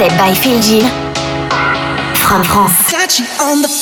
Mixtape by Phil. From France.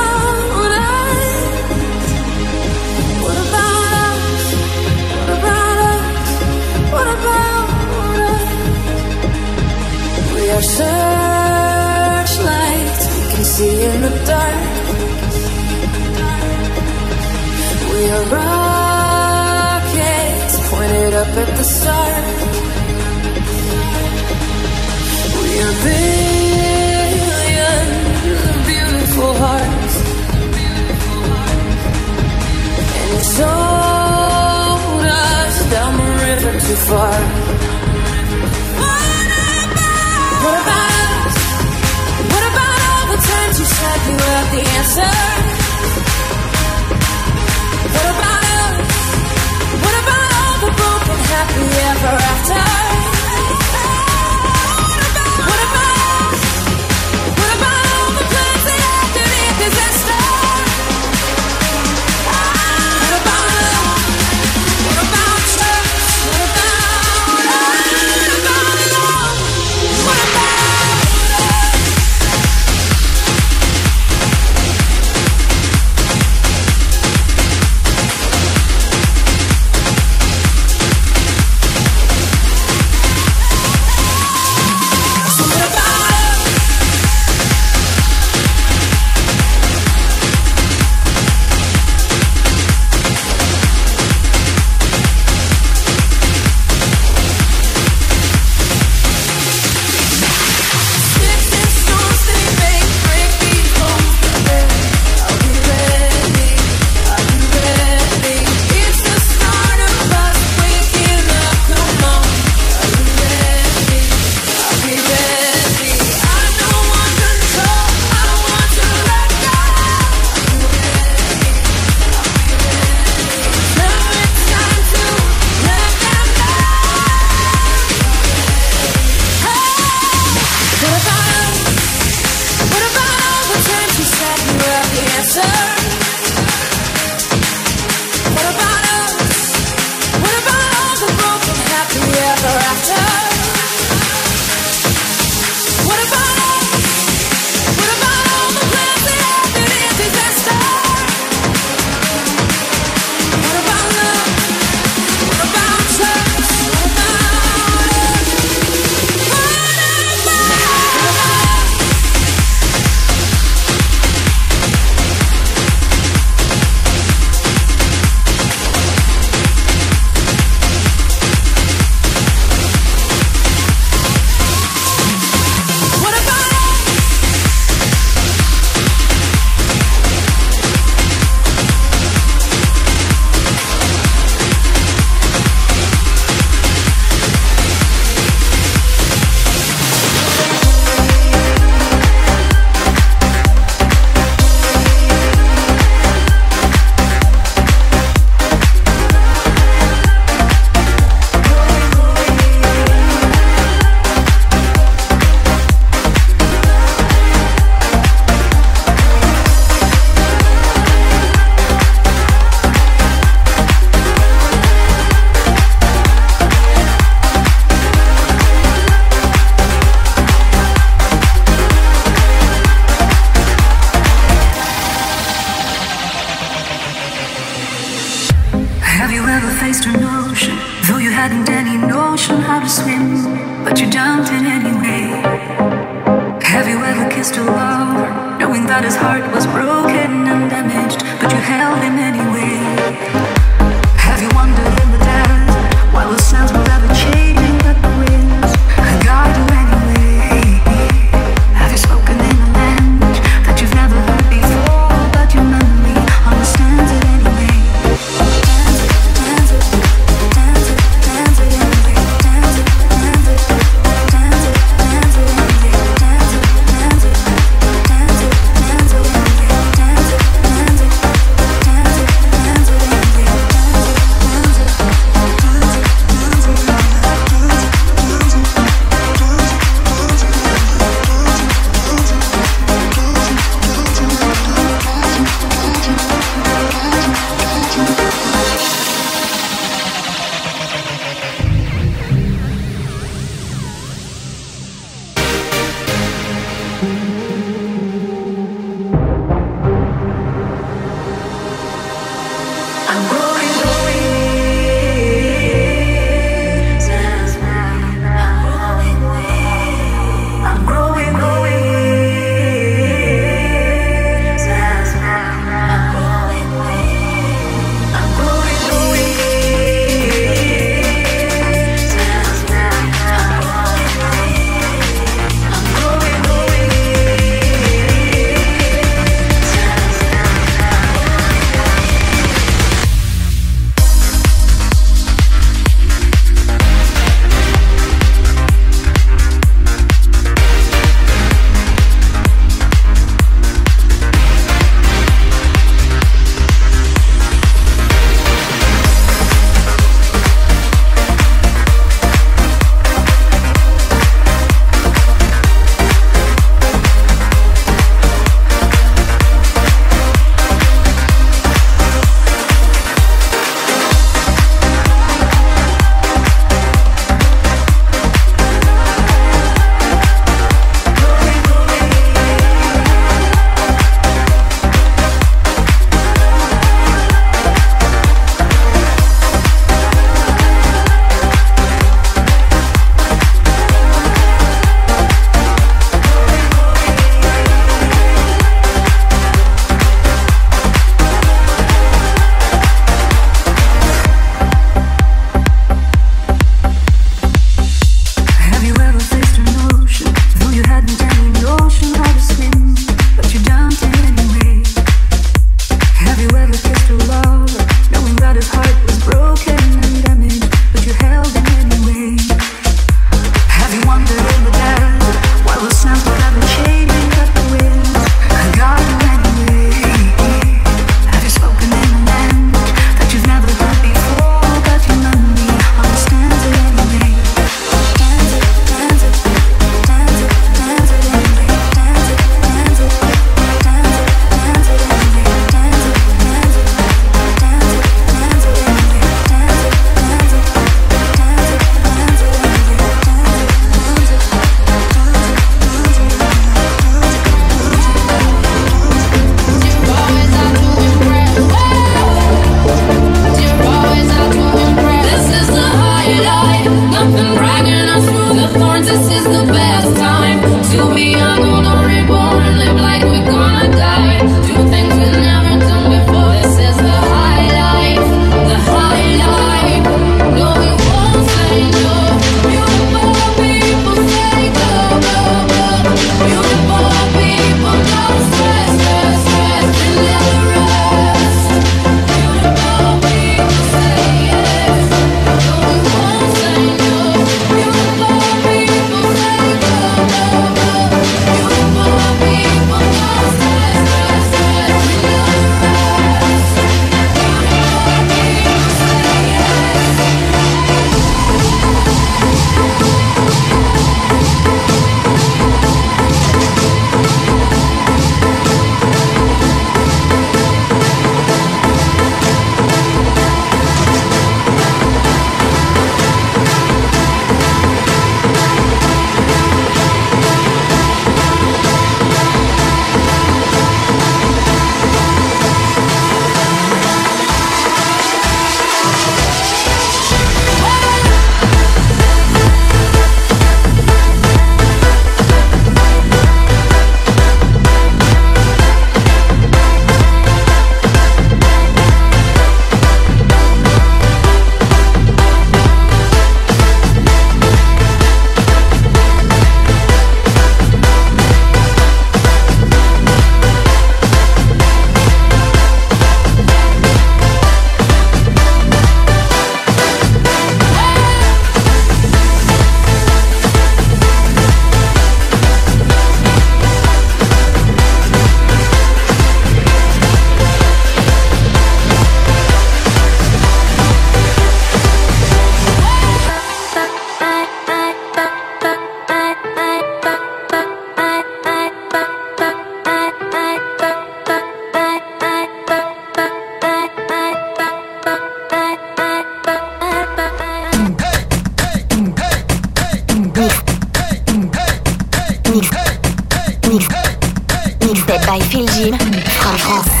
by Phil Jim France.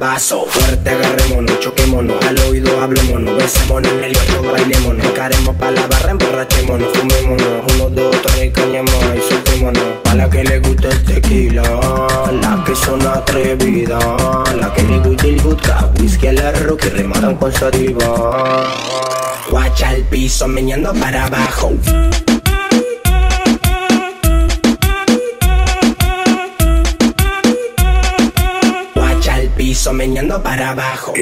Vasos Fuerte agarrémonos, choquémonos. Al oído hablémonos, besémonos en el baile bailémonos. Encaremos pa' la barra, emborrachémonos Fumémonos, uno, dos, tres, cañamos y soltémonos. A la que le gusta el tequila La que son atrevidas La que le gusta el vodka Whisky al arroz que rematan con saliva. Guacha el piso meñando para abajo para abajo.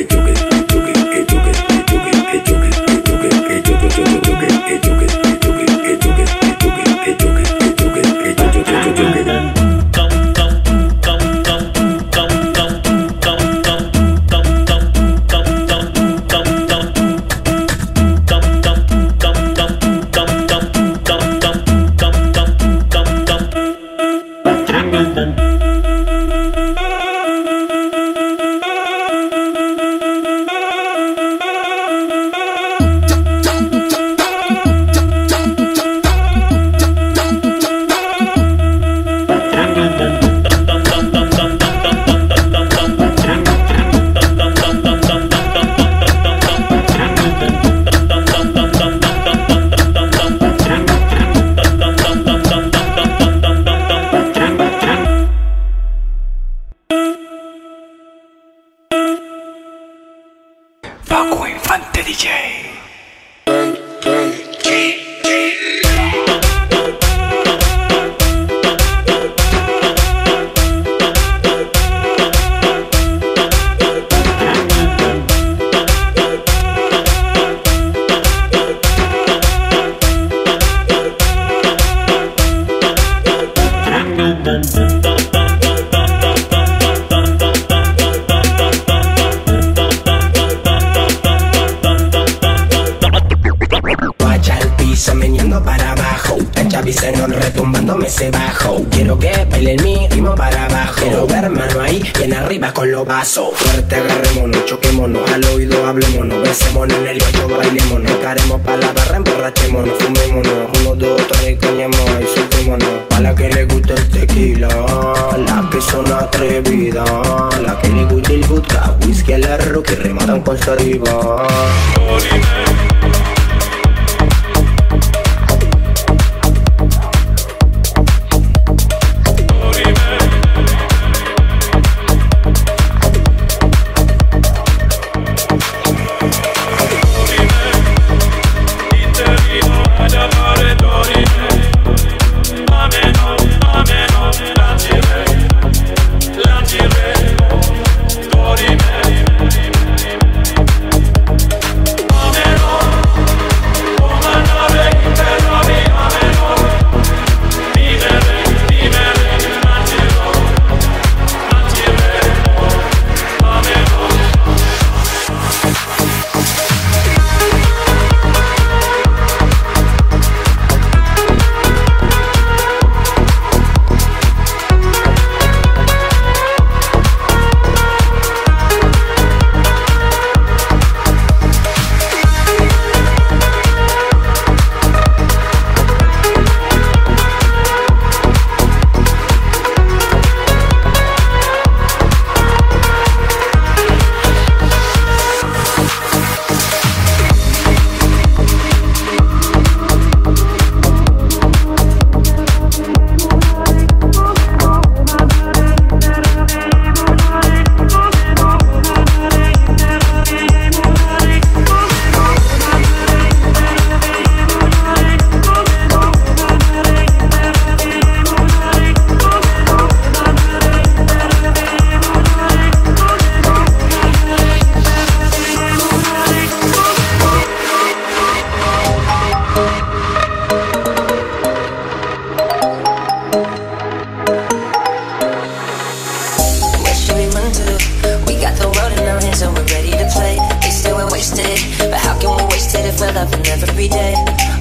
We waste it if we're loving every day?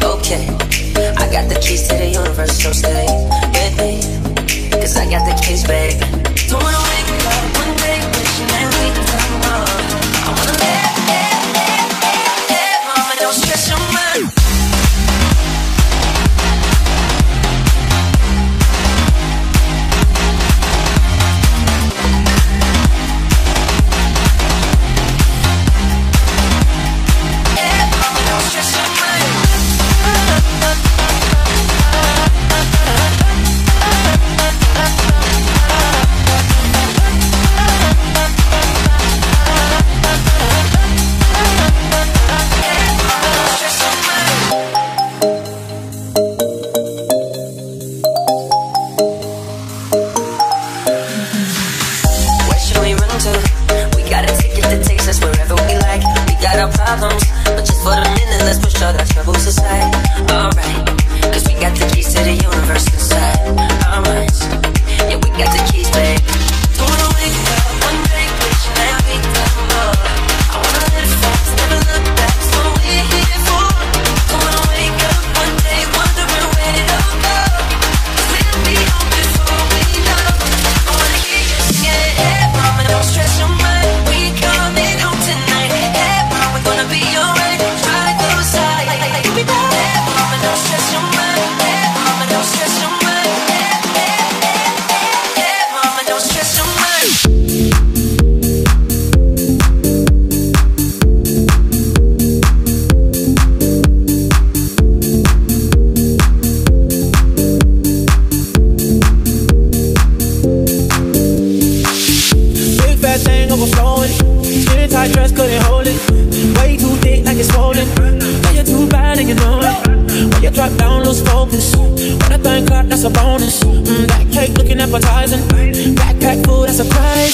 Okay, I got the keys to the universe, so stay with me. Cause I got the keys, babe. Don't wanna wake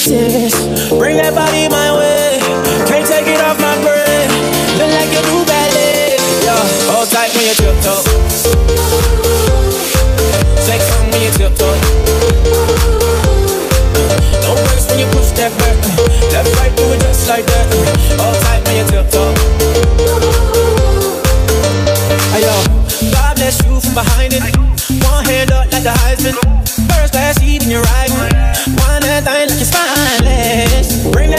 that's. Bring that body my way. Can't take it off my brain. Look like you do ballet. Yeah, hold tight when you tiptoe. Sex on when you tiptoe. Don't waste when you push that back. Left, right, do it just like that. All tight when you tiptoe. Ayo, God bless you from behind it. One hand up like the Heisman. First class seat in your riding.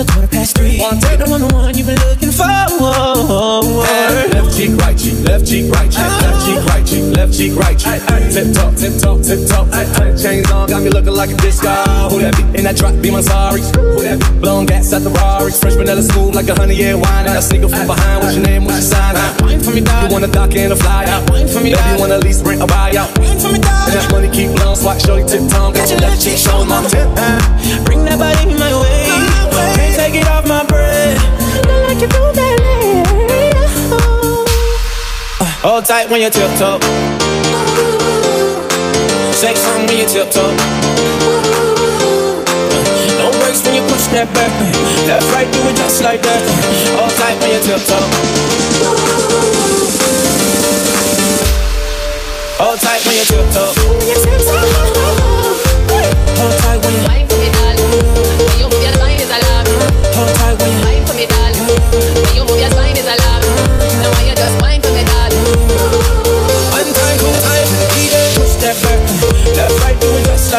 till a quarter past three. Take the one, the one you've been looking for. Left cheek, right cheek, left cheek, right cheek, ah. left cheek, right cheek, left cheek, right cheek. Tip top, tip top, tip top, tip top. Chains on, got me looking like a disco. Who that be? In that drop, be my sorry. Who that be? Blowing gas at the Rari. Fresh vanilla smooth like a honey yeah wine. And I sneak up from behind. What's your name? What's your sign? Wine for me, dog. You wanna dock in a fly out? Wine for me, Baby, dog. you wanna lease rent a buy out? Wine for me, dog. And that money keep blowing, swat shorty tip tongue. Got your left cheek showing mama. Uh. Bring that body my way. Feel like you do ballet. Uh. Hold tight when you tiptoe. Sex on when you tiptoe. Uh. Don't waste when you push that back. Left, right, do it just like that. Hold tight when you tiptoe. Hold tight when you tiptoe. Hold tight when you. Wine for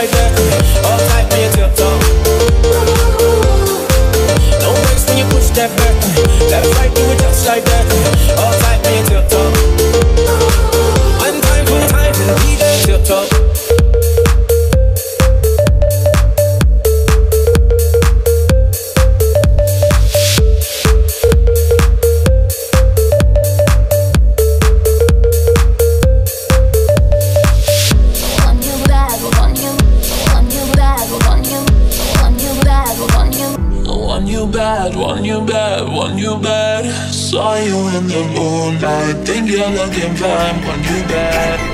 like that. All tight when in the moonlight, think you're looking fine. Want you bad,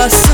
us.